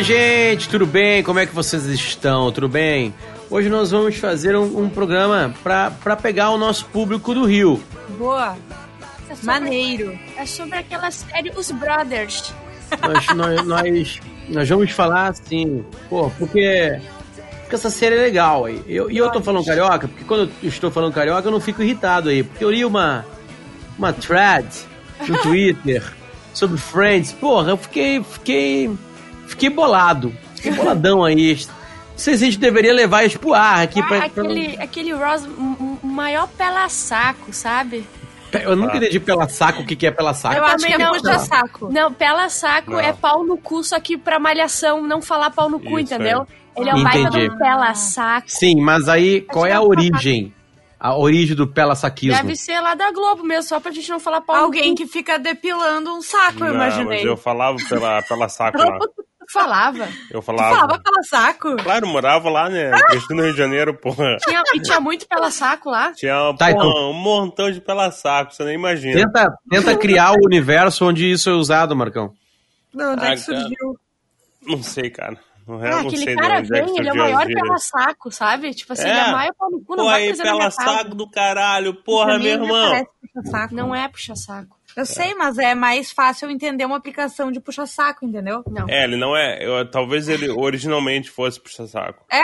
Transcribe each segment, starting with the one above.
Oi, gente, tudo bem? Como é que vocês estão? Tudo bem? Hoje nós vamos fazer um, um programa para pegar o nosso público do Rio. Boa. É sobre- Maneiro. É sobre aquela série Os Brothers. Nós, nós, nós, nós vamos falar assim, pô, porque, porque essa série é legal aí. Eu, e eu tô falando carioca, porque quando eu estou falando carioca eu não fico irritado aí, porque eu li uma, uma thread no Twitter sobre Friends. Porra, eu fiquei, fiquei, fiquei bolado. Fiquei boladão aí. Não sei se a gente deveria levar isso pro ar aqui. pra, Ah, aquele, aquele Ross, um maior pela saco, sabe? pra- eu nunca entendi pela saco o que, que é pela saco. Eu acho também que é não. puxa-saco. Não, pela saco Não. é pau no cu, só que pra malhação não falar pau no cu, Isso, entendeu? Ele é um baita um pela saco. Sim, mas aí qual é a origem? A origem do pela saquismo? Deve ser lá da Globo mesmo, só pra gente não falar pau Alguém no que fica depilando um saco, eu Não, imaginei. mas eu falava pela, pela saco lá. Falava. Eu Tu falava. falava pela saco? Claro, morava lá, né? Cresci no Rio de Janeiro, porra. Tinha, e tinha muito pela saco lá. Tinha Tá, porra, então. um montão de pela saco, você nem imagina. Tenta, tenta criar o universo onde isso é usado, Marcão. Não, onde é Ah, que surgiu? Não sei, cara. No real, Ah, não aquele cara é vem, ele é o maior pela saco, sabe? Tipo assim, É. ele é maior pau no cu, não Pô, vai aí, fazer pela saco do caralho, porra, meu irmão. Não é puxa-saco. Eu sei, mas é mais fácil entender uma aplicação de puxa-saco, entendeu? Não. É, ele não é. eu- talvez ele originalmente fosse puxa-saco. É,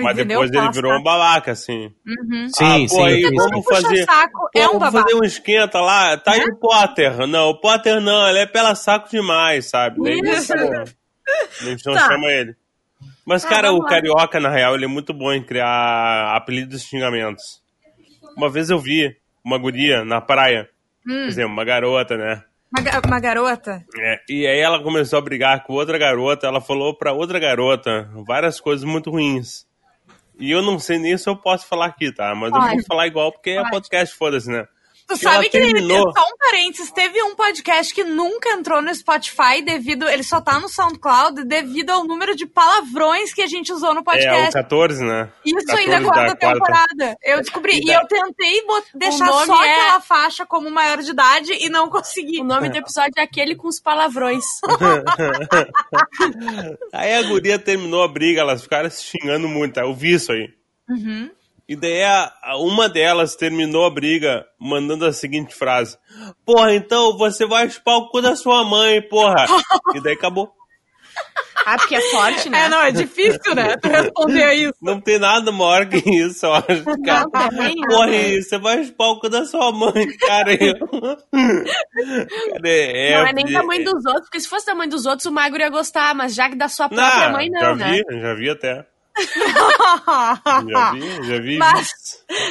Mas entendeu? depois ele virou um babaca, assim. Sim, ah, pô, aí, sim. vamos fazer. Puxa-saco é Pô, um vamos fazer um esquenta lá. Tá aí o Potter. Não, o Potter não, ele é pela saco demais, sabe? Daí Isso. gente não Tá. chama ele. Mas, Ah, cara, o vamos lá. carioca, na real, ele é muito bom em criar apelidos e xingamentos. Uma vez eu vi uma guria na praia, Hum. por exemplo, uma garota, né? Uma, uma garota? É, e aí ela começou a brigar com outra garota, ela falou pra outra garota várias coisas muito ruins. E eu não sei nem se eu posso falar aqui, tá? Mas eu Pode. vou falar igual porque é Pode. podcast, foda-se, né? Tu E sabe que, terminou. só um parênteses, teve um podcast que nunca entrou no Spotify devido, ele só tá no SoundCloud devido ao número de palavrões que a gente usou no É, o podcast. 14, né? Isso 14 ainda da quarta quarta. temporada. Eu descobri. E E da- eu tentei deixar só é- aquela faixa como maior de idade e não consegui. O nome do episódio é aquele com os palavrões. Aí a guria terminou a briga, elas ficaram se xingando muito, tá? eu vi isso aí. Uhum. E daí a- a- uma delas terminou a briga mandando a seguinte frase: Porra, então você vai chupar o cu da sua mãe, porra. e daí acabou. Ah, porque é forte, né? É, não, é difícil, né? Tu responder isso. Não tem nada maior que isso, eu acho, cara. Não, também. Porra, e você vai chupar o cu da sua mãe, cara. Eu... cara é, não é nem da mãe dos outros, porque se fosse da mãe dos outros, o magro ia gostar, mas já que da sua própria Não, mãe, não, já né? vi, já vi até. Já vi, já vi. Mas,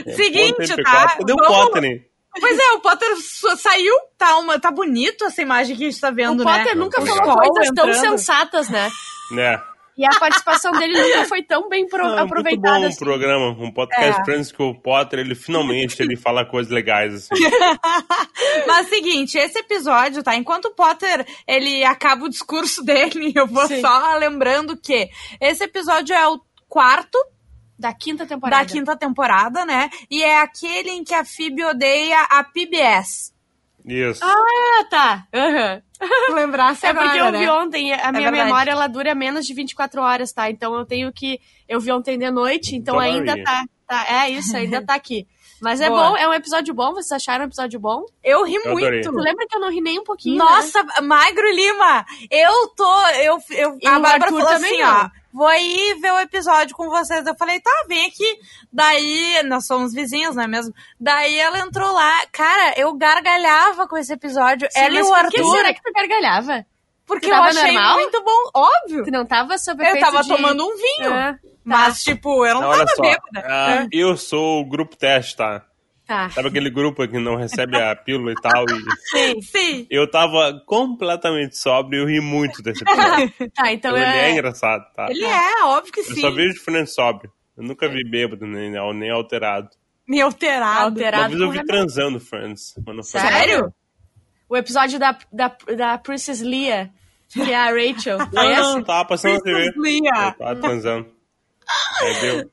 É, seguinte, Potter MP4. tá? Cadê o Potter, hein? Pois é, o Potter saiu, tá, uma, tá bonito essa imagem que a gente tá vendo, O né? Potter nunca O falou coisas tão entrando. sensatas, né? Né? E a participação dele nunca foi tão bem pro- Não, aproveitada muito bom assim. o programa, um podcast É. Friends que o Potter, ele finalmente ele fala coisas legais, assim. Mas seguinte, esse episódio, tá? Enquanto o Potter, ele acaba o discurso dele, eu vou Sim. só lembrando que esse episódio é o quarto Da quinta temporada. da quinta temporada, né? E é aquele em que a Phoebe odeia a PBS. Isso. Ah, tá. Aham. Lembrasse É porque agora, eu né? vi ontem, a minha verdade. memória ela dura menos de 24 horas, tá? Então eu tenho que. Eu vi ontem de noite, então Então, ainda tá, tá. É isso, ainda tá aqui. Mas é Boa. bom, é um episódio bom, vocês acharam um episódio bom? Eu ri Eu muito. Tu lembra que eu não ri nem um pouquinho? né? Nossa, Magro Lima, eu tô. Eu, eu, E a o Bárbara Arthur falou também assim, não. ó. Vou aí ver o episódio com vocês. Eu falei, tá, vem aqui. Daí, nós somos vizinhos, não é mesmo? Daí ela entrou lá. Cara, eu gargalhava com esse episódio. Sim, ela e o por que Arthur. será que tu gargalhava? Porque eu achei normal? muito bom. Óbvio. Tu não tava sob Eu tava de- tomando um vinho. Ah, tá. Mas, tipo, eu não Olha tava só, bêbada. ah, eu sou o grupo teste, tá? Tá. Sabe aquele grupo que não recebe a pílula e tal? E Sim. Sim. eu tava completamente sóbrio e eu ri muito desse episódio. Tá, então ele é é. engraçado, tá? Ele é, óbvio que Eu sim. só vejo diferente sóbrio. Eu nunca vi bêbado, nem, nem alterado. Me alterado. Alterado. Uma vez eu vi transando, Friends. Não Sério? O episódio da, da, da Princess Leia, que é a Rachel. Não, não, tava passando na TV. Tava transando. Aí deu.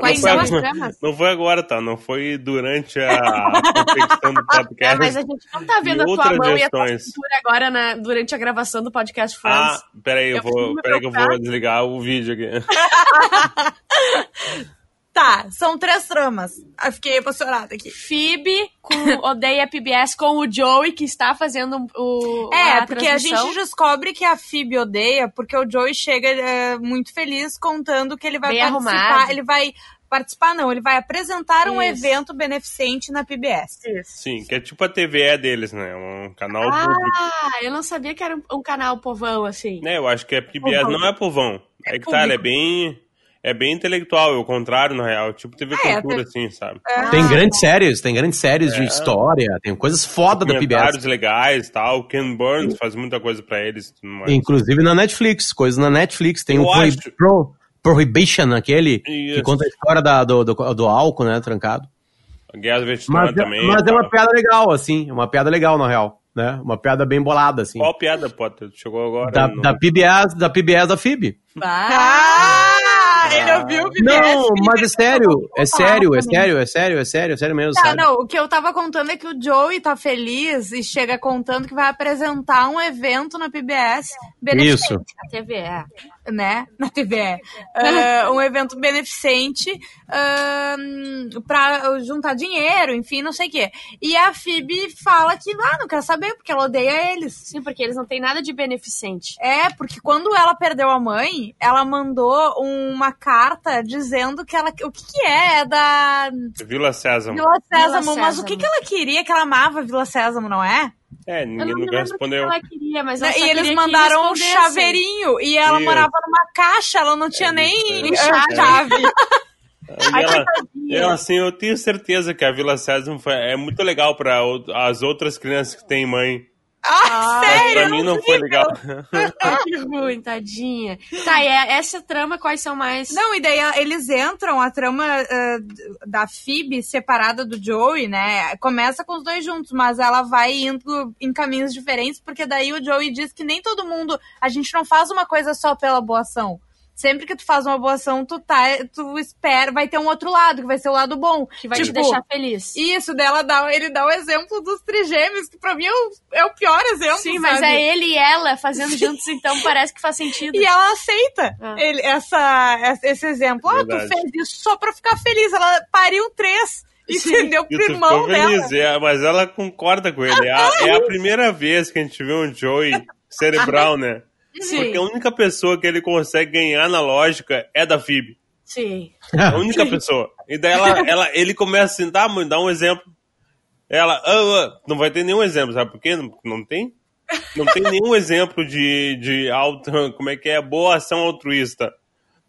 Quais Não são foi as agora. tramas? Não foi agora, tá? Não foi durante a confecção do É, podcast. mas a gente não tá vendo E a tua outras mão e a tua cintura agora na- durante a gravação do podcast Friends. Ah, peraí, eu Eu vou, peraí que eu vou desligar o vídeo aqui. Tá, são três tramas. Eu fiquei emocionada aqui. Phoebe com Odeia PBS com o Joey, que está fazendo o. É, a porque a transmissão. gente descobre que a Phoebe odeia, porque o Joey chega é, muito feliz contando que ele vai Bem participar. arrumado. Ele vai participar, não, ele vai apresentar um Isso. evento beneficente na PBS. Sim, que é tipo a TVE deles, né? Um canal público. Ah, eu não sabia que era um, um canal povão assim. É, eu acho que a PBS Povão. não é povão. É que tá, ela é bem. É bem intelectual, é o contrário, na real. Tipo TV É, Cultura, assim, sabe? Tem grandes séries, tem grandes séries de história, tem coisas foda da PBS. Comentários legais tal. O Ken Burns faz muita coisa pra eles. e tudo mais. Inclusive na Netflix, coisas na Netflix. Tem Eu o acho. Pro- Prohibition, aquele que Isso. conta a história da- do, do, do álcool, né, trancado. A Guerra do Vietnã Mas, é- também. mas é uma piada legal, assim, é uma piada legal, na real, né? Uma piada bem bolada, assim. Qual piada, Potter? Chegou agora? Da, no- da PBS, da PBS da FIB. Ah, ele ouviu o PBS. Não, mas é sério, é sério, é também. sério, é sério, é sério, é sério mesmo, Tá, sabe? não, o que eu tava contando é que o Joey tá feliz e chega contando que vai apresentar um evento na PBS beneficente, Isso. A TV é. Né? Na TV. É, um evento beneficente ahn, pra juntar dinheiro, enfim, não sei o quê. E a Phoebe fala que, ah, não quer saber, porque ela odeia eles. Sim, porque eles não têm nada de beneficente. É, porque quando ela perdeu a mãe, ela mandou uma carta dizendo que ela. O que, que é? É da Vila Sésamo. Vila Sésamo. Vila Mas o que, que ela queria? Que ela amava Vila Sésamo, não é? É, ninguém nunca o que respondeu. ela queria, mas ela Né, só e eles mandaram um chaveirinho. E ela Isso. morava numa caixa, ela não tinha nem isso. ah, chave. E ela, e ela, assim, eu tenho certeza que a Vila Sésamo foi- é muito legal pra o- as outras crianças que têm mãe. Ah, Mas sério? pra mim não foi legal. Ai, que ruim, tadinha. Tá, e é- essa trama, quais são mais? Não, e daí a- eles entram, a trama ah, da Phoebe separada do Joey, né? Começa com os dois juntos, mas ela vai indo em caminhos diferentes, porque daí o Joey diz que nem todo mundo. A gente não faz uma coisa só pela boa ação. Sempre que tu faz uma boa ação, tu tá, tu espera, vai ter um outro lado, que vai ser o lado bom. Que vai te Tipo, deixar feliz. Isso, dela dá, ele dá o exemplo dos trigêmeos, que pra mim é o, é o pior exemplo. Sim, mas sabe? é ele e ela fazendo juntos, então parece que faz sentido. E ela aceita Ah. ele- essa, esse exemplo. Ah, tu fez isso só pra ficar feliz. Ela pariu três. Sim. Entendeu? E Pro tu irmão ficou dela. feliz, é, mas ela concorda com ele. É a, é a primeira vez que a gente vê um Joey cerebral, né? Sim, Porque a única pessoa que ele consegue ganhar na lógica é da Phoebe. sim. A única pessoa. E daí ela, ela, ele começa assim, tá, mãe, dá um exemplo. Ela, ah, ah, não vai ter nenhum exemplo, sabe por quê? Não, não tem? Não tem nenhum exemplo de, de auto, como é que é, boa ação altruísta.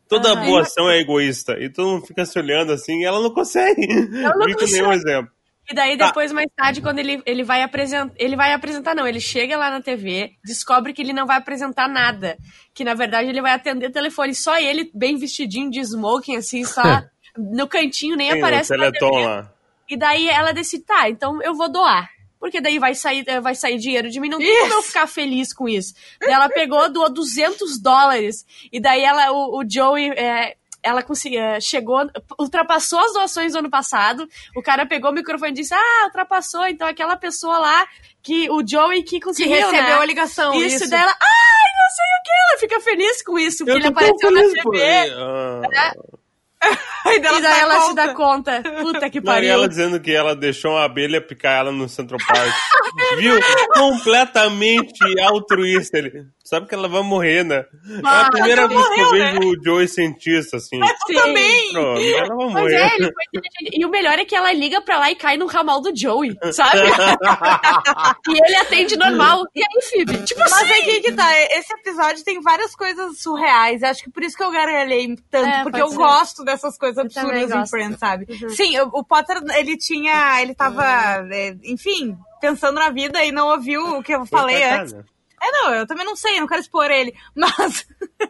Toda Aham. boa ação é egoísta. E todo mundo fica se olhando assim e ela não consegue. não Vir com consegue. nenhum exemplo. E daí Tá. depois, mais tarde, quando ele, ele vai apresentar. Ele vai apresentar, não, ele chega lá na TV, descobre que ele não vai apresentar nada. Que na verdade ele vai atender telefone. Só ele, bem vestidinho de smoking, assim, só no cantinho, nem o aparece na Teleton TV. lá. E daí ela decide, tá, então eu vou doar. Porque daí vai sair, eh, vai sair dinheiro de mim, não tem como eu ficar feliz com isso. Daí ela pegou, doou 200 dólares. E daí ela, o, o Joey, eh, ela conseguiu, chegou, ultrapassou as doações do ano passado. O cara pegou o microfone e disse, ah, ultrapassou. Então aquela pessoa lá, que o Joey que Que conseguiu, recebeu né? a ligação. Isso, Isso, dela, ai, não sei o que, ela fica feliz com isso, porque ele apareceu na TV. ele. Ah. E daí E daí ela se conta. dá conta. Puta que Não, e pariu. ela dizendo que ela deixou uma abelha picar ela no Central Park. Viu? Completamente altruísta. Ele sabe que ela vai morrer, né? é a primeira vez que eu morreu, vejo o Joey cientista, assim. Sim. também. Pronto, ela vai morrer. é, ele foi inteligente. E o melhor é que ela liga pra lá e cai no ramal do Joey, sabe? e ele atende normal. E aí, Phoebe? Tipo Mas assim. é que, que tá, esse episódio tem várias coisas surreais. Acho que por isso que eu gargalhei tanto, É, porque eu ser. gosto dessas coisas absurdas em. Friends, sabe? Uhum. Sim, o, Potter, ele tinha, ele tava, é, enfim, pensando na vida e não ouviu o que eu falei antes. É, não, eu também não sei, não quero expor ele. Mas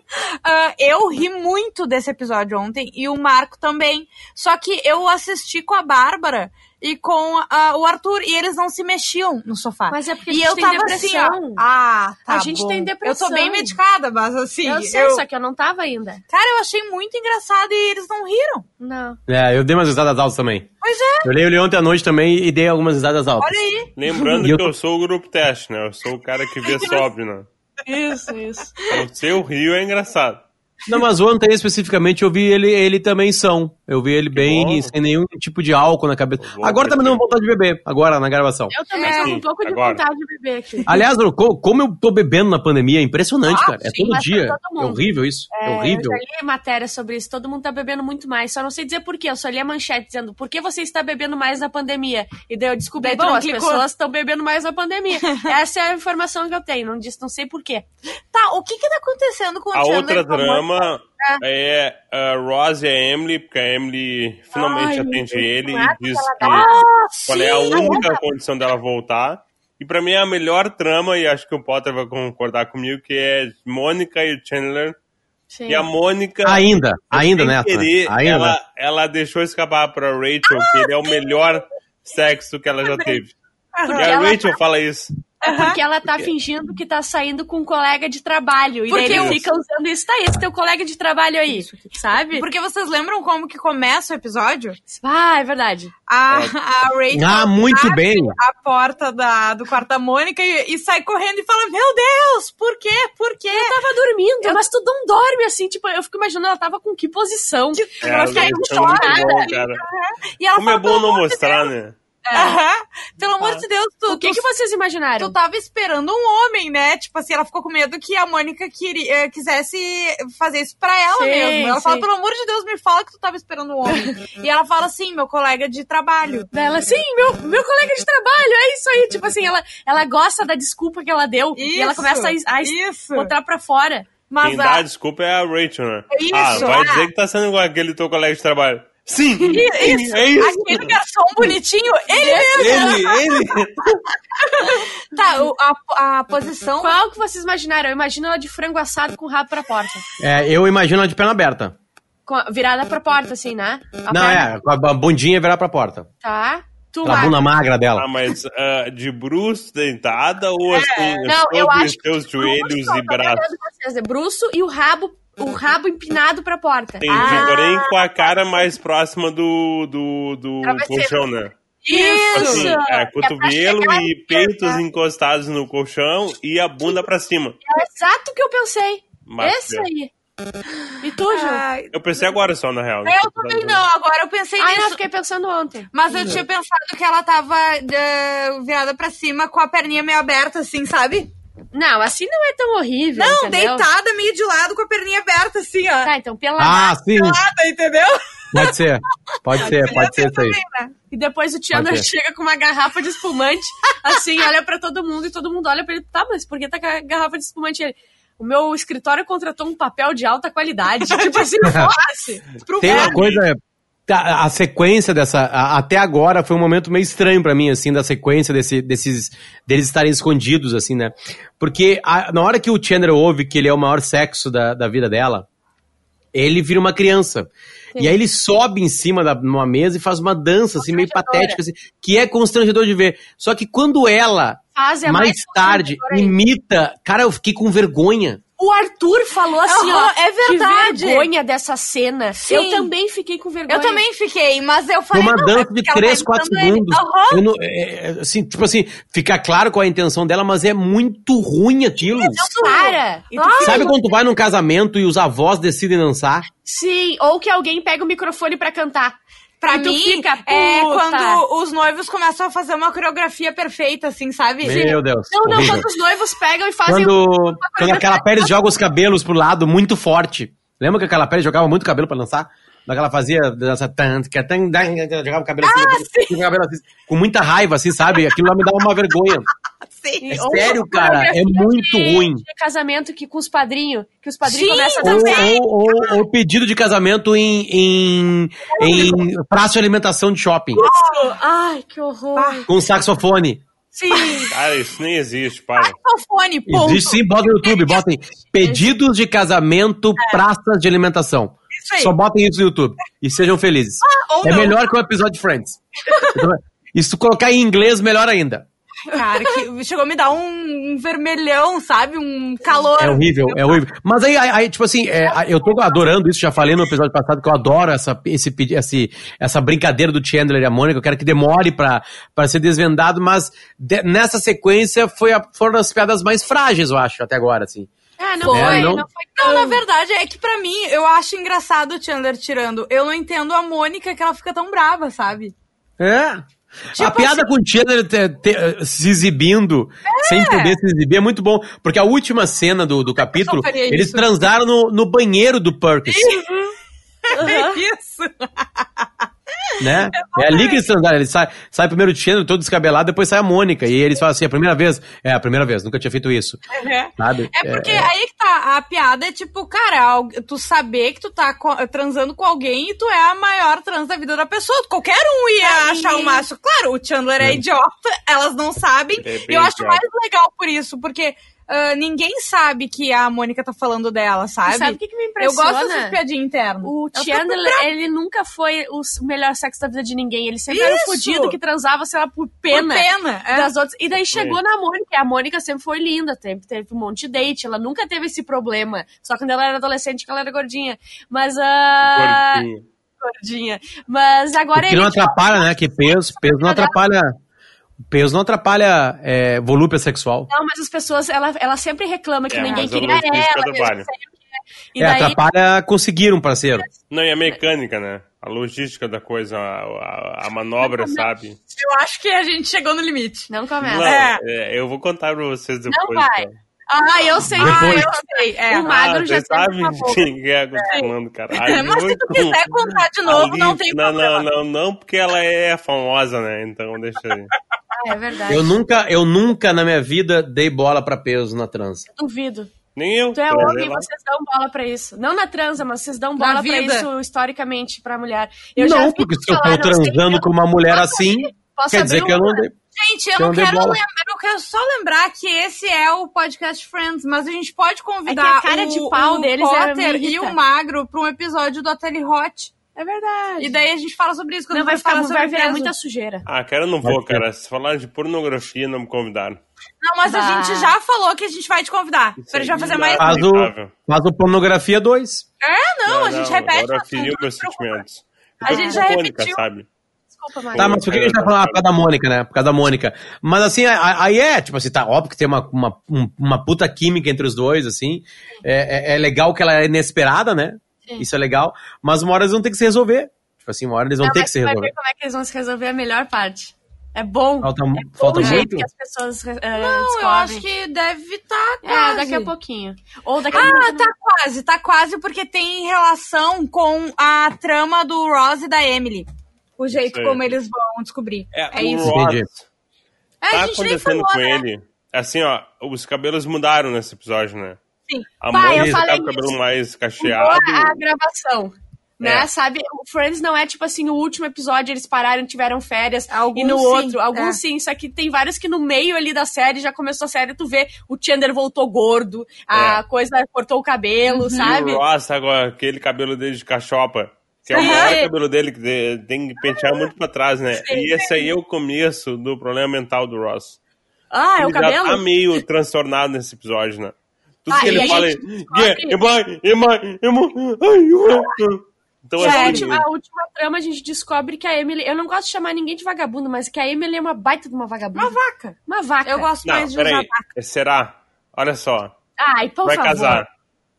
Ah, eu ri muito desse episódio ontem e o Marco também. Só que eu assisti com a Bárbara e com ah, o Arthur e eles não se mexiam no sofá. Mas é porque a e gente eu tem tava depressão. assim, ó. Ah, tá A gente bom. tem depressão. Eu tô bem medicada, mas assim. eu sei, eu- só que eu não tava ainda. Cara, eu achei muito engraçado e eles não riram. Não. É, eu dei umas risadas altas também. Pois é, Eu li ele ontem à noite também e dei algumas risadas altas. olha aí. Lembrando eu que eu sou o grupo teste, né? Eu sou o cara que vê sóbrio, né? Isso, isso. O seu rio é engraçado. Não, mas ontem especificamente eu vi ele, ele também são. Eu vi ele bem, bom. sem nenhum tipo de álcool na cabeça. Bom, Agora tá me dando perfeito. vontade de beber, agora na gravação. Eu também É, tô com um pouco de agora. vontade de beber aqui. Aliás, como eu tô bebendo na pandemia, é impressionante, Ah, cara. É sim, todo dia. todo É horrível isso. É, horrível. Eu já li matéria sobre isso, todo mundo tá bebendo muito mais. Só não sei dizer por quê. Eu só li a manchete dizendo por que você está bebendo mais na pandemia. E daí eu descobri, Daí tu bom, não as clicou. pessoas estão bebendo mais na pandemia. Essa é a informação que eu tenho, não disse, não sei por quê. Tá, o que que tá acontecendo com o A Chandler outra e com a Mônica? drama é a Ross e a Emily, porque a Emily finalmente Ai, atende ele e diz ela que dá- qual é a sim, única condição dela voltar. E pra mim é a melhor trama, e acho que o Potter vai concordar comigo, que é Mônica e o Chandler. Sim. E a Mônica. Ainda, ainda querer, Ainda. ela, ela deixou escapar pra Rachel que ele é o melhor sexo que ela já teve. E Porque a Rachel fala isso. É porque ela tá fingindo que tá saindo com um colega de trabalho. E Porque daí eu- eles ficam usando isso. Tá, esse teu colega de trabalho aí. Sabe? Porque vocês lembram como que começa o episódio? Ah, é verdade. A, a Rachel Ah, muito abre bem. a porta da, do quarto da Mônica e, e sai correndo e fala: Meu Deus, por quê? Por quê? Eu tava dormindo, mas tu não dorme assim, tipo, eu fico imaginando ela tava com que posição. É, ela fica é chorada. bom. E ela Como é fala, bom "Pelo não mostrar, né? Aham. Pelo amor Ah. de Deus, tu, O que, tu, que vocês imaginaram? tu tava esperando um homem, né? Tipo assim, ela ficou com medo que a Mônica queria, eh, quisesse fazer isso pra ela Sim, mesmo. Ela fala, sim. pelo amor de Deus, me fala que tu tava esperando um homem. e ela fala assim, meu colega de trabalho. Ela, sim, meu, meu colega de trabalho, é isso aí. Tipo assim, ela, ela gosta da desculpa que ela deu. e ela Isso, começa a, a isso. botar pra fora. Mas Quem a- dá a desculpa é a Rachel, né? Isso, ah, vai ah. dizer que tá sendo com aquele teu colega de trabalho. Sim! Isso, é isso! aquele garçom bonitinho, ele mesmo. Ele, ele! Tá, o- a, a posição. Qual que vocês imaginaram? Eu imagino ela de frango assado com o rabo pra porta. É, eu imagino ela de perna aberta. Com a- virada pra porta, assim, né? A Não, perna- é, com a bundinha virar pra porta. Tá. Tu, Marcos. bunda magra dela. Ah, mas ah, de bruxo deitada ou assim, Não, eu acho os joelhos Bruço, e tô braços? vocês, é bruço e o rabo, o rabo empinado pra porta. Entendi, Ah. porém com a cara mais próxima do, do, do colchão, né? Isso! Assim, é, cotovelo chegar e peitos encostados no colchão e a bunda pra cima. É exato o que eu pensei. Mas, Esse é. aí. E tu, Ju? Ai, Eu pensei agora só, na real. eu também não, agora eu pensei Ah, eu nisso. fiquei pensando ontem. Mas eu tinha pensado que ela tava eh, virada pra cima com a perninha meio aberta, assim, sabe? Não, assim não é tão horrível, Não, entendeu? deitada meio de lado com a perninha aberta, assim, ó. Tá, então pela Ah, sim. Pelada, entendeu? Pode ser. Pode ser, pode ser isso aí. Né? E depois o ser. chega com uma garrafa de espumante, assim, olha pra todo mundo e todo mundo olha pra ele. Tá, mas por que tá com a garrafa de espumante? Ele, o meu escritório contratou um papel de alta qualidade. tipo assim. Pro Tem uma coisa. Tá, A sequência dessa. a- Até agora foi um momento meio estranho pra mim, assim, da sequência desse, desses. deles estarem escondidos, assim, né? Porque a- na hora que o Chandler ouve que ele é o maior sexo da, da vida dela, ele vira uma criança. E aí ele sobe em cima da numa mesa e faz uma dança, assim, meio patética, assim, que é constrangedor de ver. Só que quando ela, é mais mais tarde, imita. Cara, eu fiquei com vergonha. O Arthur falou assim, Aham, ó. é verdade. Que vergonha dessa cena. Sim. Eu também fiquei com vergonha. Eu também fiquei, mas eu falei. uma não, é dança de porque ela 3, tá 4 imitando ele. segundos. Eu não- é, é, assim, tipo assim, fica claro qual é a intenção dela, mas é muito ruim aquilo. Para! E tu Ah, fica- Sabe quando tu vai num casamento e os avós decidem dançar? Sim, ou que alguém pega o microfone pra cantar. Pra E tu mim, fica, é quando os noivos começam a fazer uma coreografia perfeita, assim, sabe? Meu Deus. Não, não, horrível. quando os noivos pegam e fazem. Quando, quando aquela Pérez joga os cabelos pro lado muito forte. Lembra que aquela Pérez jogava muito cabelo pra dançar? Quando ela fazia dança tan, que tan, tan, jogava o cabelo assim, jogava o cabelo assim, com muita raiva, assim, sabe? Aquilo lá me dava uma vergonha. Sim. É Ou sério, cara, é coreografia muito de- ruim. de casamento que com os padrinhos, que os padrinhos Sim, começam a Ou, dançar. ou, ou- ou pedido de casamento em, em, em praça de alimentação de shopping, Ai, que horror. com saxofone. Sim. Cara, isso nem existe, para. Microfone, ponto. Existe sim, bota no YouTube, botem pedidos de casamento, praças de alimentação. Isso. Só botem isso no YouTube e sejam felizes. Ou é não. melhor que o episódio de Friends. e se tu colocar em inglês, melhor ainda. Cara, que chegou a me dar um, um vermelhão, sabe? Um calor. É horrível, é horrível. Mas aí, aí, tipo assim, é, eu tô adorando isso, já falei no episódio passado que eu adoro essa, esse, esse, essa brincadeira do Chandler e a Mônica, eu quero que demore pra, pra ser desvendado, mas de- nessa sequência foi a- foram as piadas mais frágeis, eu acho, até agora, assim. Ah, não Foi, foi, não? não, foi Não, na verdade, é que pra mim, eu acho engraçado o Chandler tirando. Eu não entendo a Mônica que ela fica tão brava, sabe? É. Tipo a piada com o Chandler te- te- se exibindo, sem poder se exibir, é muito bom. Porque a última cena do, do capítulo, eles isso. transaram no, no banheiro do Perkins. Isso. né? É ali que eles transaram. Ele sai, sai primeiro o Chandler todo descabelado, depois sai a Mônica. E eles falam assim, a primeira vez. É, a primeira vez, nunca tinha feito isso. Sabe? É porque aí que tá, a piada é tipo, cara, tu saber que tu tá transando com alguém e tu é a maior trans da vida da pessoa. Qualquer um ia Aí. achar o macho. Claro, o Chandler é, idiota, elas não sabem. É E eu acho idiota. mais legal por isso, porque ah, ninguém sabe que a Mônica tá falando dela, sabe? Sabe o que, que me eu impressiona? gosto dessas piadinhas internas. O Chandler, ele nunca foi o melhor sexo da vida de ninguém. Ele sempre era o Isso! fudido que transava, sei lá, por Por pena. pena. é. Das outras. E daí chegou na Mônica. E a Mônica sempre foi linda, teve, teve um monte de date. Ela nunca teve esse problema. Só quando ela era adolescente que ela era gordinha. Mas a. Gordinho. Gordinha. Mas agora Porque ele. não atrapalha, né? Que peso, peso não atrapalha. Peso não atrapalha é, volúpia sexual. Não, mas as pessoas, ela, ela sempre reclama que É, ninguém queria ela. não quê. E é, daí. atrapalha conseguir um parceiro. Não, e a mecânica, né? A logística da coisa, a, a- a manobra, sabe? Eu acho que a gente chegou no limite. Não começa. Não, É. é, eu vou contar pra vocês depois. vai. tá? Ah, eu sei. Depois. Ah, eu sei. É. o magro ah, já você sabe quem é acostumando, caralho. Mas se tu quiser contar de novo, não tem não, problema. não, não, não, porque ela é famosa, né? Então deixa aí. É verdade. Eu nunca, eu nunca na minha vida dei bola pra peso na trança. Duvido. Nem eu. Tu é transei homem, lá. vocês dão bola pra isso. Não na transa, mas vocês dão bola pra isso historicamente pra mulher. Eu não, porque se eu tô sei, transando com uma mulher assim, posso quer dizer abrir que eu não dei. Gente, eu Eu não quero bola. lembrar, eu quero só lembrar que esse é o podcast Friends, mas a gente pode convidar É que a cara o, de pau o deles é- Potter me e o Magro pra um episódio do Ateli Hot. É verdade. E daí a gente fala sobre isso quando não vai, falar ficar, sobre vai virar peso. muita sujeira. Ah, cara, eu não vou, cara. Se falar de pornografia, não me convidaram. Não, mas a Bah. gente já falou que a gente vai te convidar. Isso A gente vai aí, fazer mais. não. Faz o, faz o pornografia 2. É, não, a gente repete. Agora feriu não meus sentimentos. A gente já Mônica, repetiu. sabe? Desculpa, Mari. Tá, mas por que a gente tá falando ah, por causa da Mônica, né? Por causa da Mônica. Mas assim, a- aí é, tipo assim, tá óbvio que tem uma, uma, um- uma puta química entre os dois, assim. É, é- é legal que ela é inesperada, né? Sim. Isso é legal. Mas uma hora eles vão ter que se resolver. Tipo assim, uma hora eles vão Não, ter que se tu vai resolver. ver como é que eles vão se resolver a melhor parte. É bom. Falta, é bom falta o jeito muito? que as pessoas uh, Não, descobrem. eu acho que deve estar É, quase. daqui a pouquinho. Ou daqui a Ah, pouco. tá quase, tá quase, porque tem relação com a trama do Ross e da Emily. O jeito Sei. como eles vão descobrir. É, o isso. Ross Entendi. É, tá a gente nem acontecendo falou, com né? ele. Assim, ó, os cabelos mudaram nesse episódio, né? Sim. A Pai, eu Mônica falei tá com o cabelo isso. mais cacheado. a gravação. Né? É. Sabe, o Friends não é tipo assim, o último episódio eles pararam, tiveram férias, Alguns e no sim, outro, alguns é. sim, só que tem vários que no meio ali da série, já começou a série, tu vê, o Chandler voltou gordo, a É. coisa cortou o cabelo, Uhum. sabe? E o Ross com aquele cabelo dele de cachopa. Que é o Sim. maior cabelo dele, que tem que pentear muito pra trás, né? E esse aí é o começo do problema mental do Ross. Ah, é ele o cabelo? já tá meio transtornado nesse episódio, né? Tudo Ah, que ele a fala é. gente descobre- "Yeah, Emma, Emma, Emma, ai, ai". Então, E a, assim, última, a última trama a gente descobre que a Emily. Eu não gosto de chamar ninguém de vagabundo, mas que a Emily é uma baita de uma vagabunda. Uma vaca. Uma vaca. Eu gosto Não, mais de usar peraí. vaca. Será? Olha só. Ai, por vai favor. casar.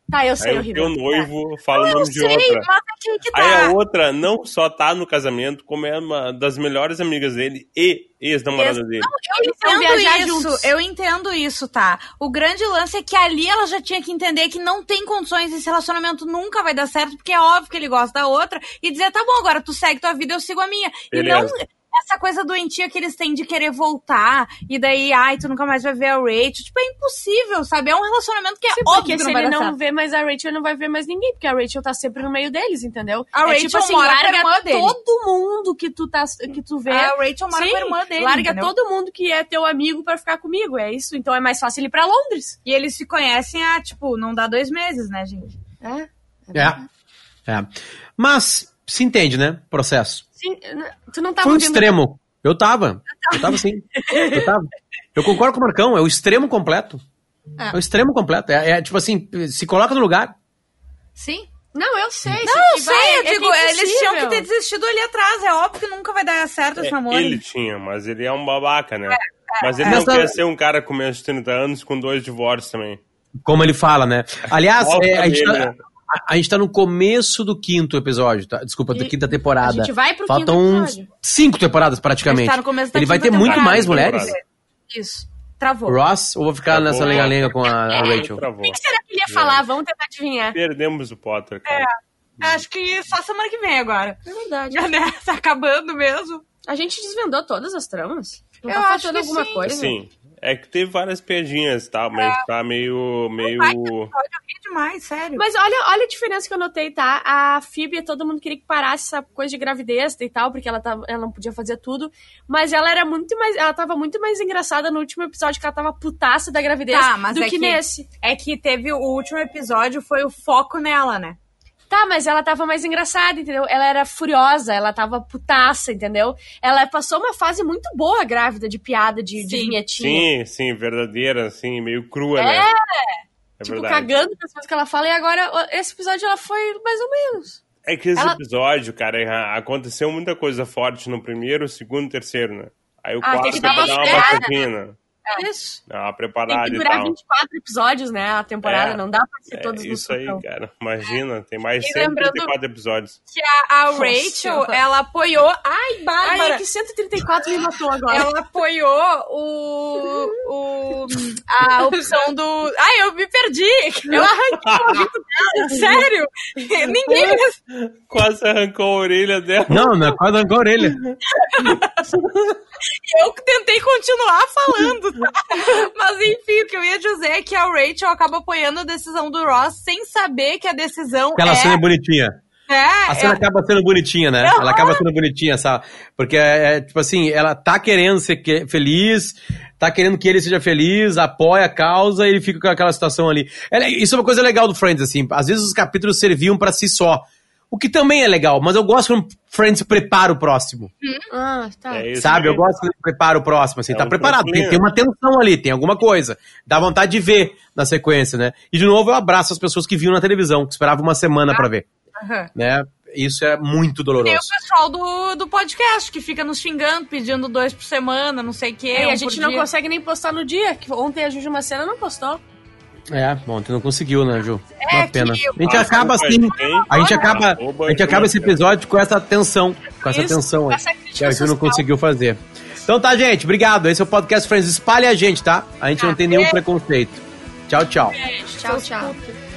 Tá, eu sei, Aí o horrível. teu noivo fala o Eu nome de sei, outra. mas aqui que tá. Aí a outra não só tá no casamento, como é uma das melhores amigas dele e ex-namorada dele. Eu Eles vão entendo isso, juntos. eu entendo isso, tá? O grande lance é que ali ela já tinha que entender que não tem condições, esse relacionamento nunca vai dar certo, porque é óbvio que ele gosta da outra, e dizer, tá bom, agora tu segue tua vida, eu sigo a minha. E não Beleza. Essa coisa doentia que eles têm de querer voltar, e daí, ai, tu nunca mais vai ver a Rachel. Tipo, é impossível, sabe? É um relacionamento que é Sim, óbvio porque que se não ele não certo. vê mais a Rachel, ele não vai ver mais ninguém, porque a Rachel tá sempre no meio deles, entendeu? A é Rachel tipo assim, mora com a larga irmã dele. todo mundo que tu, tá, que tu vê. A Rachel mora Sim, com a irmã dele, larga entendeu? todo mundo que é teu amigo pra ficar comigo, é isso? Então é mais fácil ir pra Londres. E eles se conhecem há, tipo, não dá dois meses, né, gente? É. É. é. Mas, se entende, né? Processo. Sim, tu não tava Foi um vendo- extremo. Eu tava. Eu tava sim. Eu tava. Eu concordo com o Marcão, é o extremo completo. É, o extremo completo. É, é, tipo assim, se coloca no lugar. Sim. Não, eu sei. Não, eu sei, vai- eu é digo, é eles tinham que ter desistido ali atrás. É óbvio que nunca vai dar certo esse É, namoro. ele tinha, mas ele é um babaca, né? Mas ele é. não quer ser um cara com menos de 30 anos com dois divórcios também. Como ele fala, né? Aliás, é, a, gente tá, né? A- a gente tá no começo do quinto episódio, tá? Desculpa, da quinta temporada. a gente vai pro Faltam quinto episódio. cinco temporadas A praticamente. gente tá no começo da Ele vai ter muito temporada. mais Temporada. mulheres. Isso. Travou. Ross, ou vou ficar Travou. nessa lenga-lenga com a, a Rachel? Travou. O que será que ele ia falar? Vamos tentar adivinhar. Perdemos o Potter, cara. Acho que só semana que vem agora. É verdade. Já, né? Tá acabando mesmo. A gente desvendou todas as tramas? Não Eu tá acho faltando que alguma sim. coisa? Sim. É que teve várias piadinhas e tal, mas tá meio. meio... Demais, sério. Mas olha, olha a diferença que eu notei, tá? A Phoebe, todo mundo queria que parasse essa coisa de gravidez e tal, porque ela, tava, ela não podia fazer tudo. Mas ela era muito mais. Ela tava muito mais engraçada no último episódio, que ela tava putaça da gravidez Tá, mas do é que, que- nesse. É que teve o último episódio, foi o foco nela, né? Tá, mas ela tava mais engraçada, entendeu? Ela era furiosa, ela tava putaça, entendeu? Ela passou uma fase muito boa grávida de piada, de, de Sim. vinhetinha. Sim, sim, verdadeira, assim, meio crua, né? É tipo, verdade. cagando as coisas que ela fala. E agora, esse episódio, ela foi mais ou menos. É que esse Ela- episódio, cara, é- aconteceu muita coisa forte no primeiro, segundo e terceiro, né? Aí o Ah, tem quarto que dar uma uma? Isso. Dá uma Tem preparada que e durar tal. 24 episódios, né? A temporada. É. não dá pra ser É todos no isso aí, cara. Imagina, tem mais E 134 episódios. Que a, a Nossa Rachel, Senhora. ela apoiou. Ai, Bárbara! Ai, é que 134 me matou agora. Ela apoiou o, o, a opção do. Ai, eu me perdi! Ela arrancou o ouvido dela, sério! Ninguém Quase arrancou a orelha dela. Não, não é quase arrancou a orelha. Eu tentei continuar falando, tá? Mas enfim, o que eu ia dizer é que a Rachel acaba apoiando a decisão do Ross sem saber que a decisão Aquela é. cena é bonitinha. é, A cena é- acaba sendo bonitinha, né? Ela acaba sendo bonitinha, sabe? Porque é, é, tipo assim, ela tá querendo ser que- feliz, tá querendo que ele seja feliz, apoia a causa e ele fica com aquela situação ali. Ela- isso é uma coisa legal do Friends, assim. Às vezes os capítulos serviam pra si só. O que também é legal, mas eu gosto quando Friends prepara o próximo. Ah, tá. É Sabe? aí. Eu gosto quando ele prepara o próximo, assim, É tá um preparado. Tem, tem uma tensão ali, tem alguma coisa. Dá vontade de ver na sequência, né? E de novo eu abraço as pessoas que viam na televisão, que esperavam uma semana pra ver. Aham. Né? Isso é muito Tem o doloroso. pessoal do, do podcast que fica nos xingando, pedindo dois por semana, não sei o quê. É, e um a gente não dia. consegue nem postar no dia. Que ontem a Juju Macena não postou. É, ontem não conseguiu, né, Ju? É Uma pena. que A gente Ah, acaba assim. A gente acaba, a gente acaba esse episódio com essa tensão. Com essa Isso, tensão aí. Que a Ju não conseguiu fazer. Então tá, gente. Obrigado. Esse é o Podcast Friends. Espalhe a gente, tá? A gente não tem nenhum preconceito. Tchau, tchau. Tchau, tchau.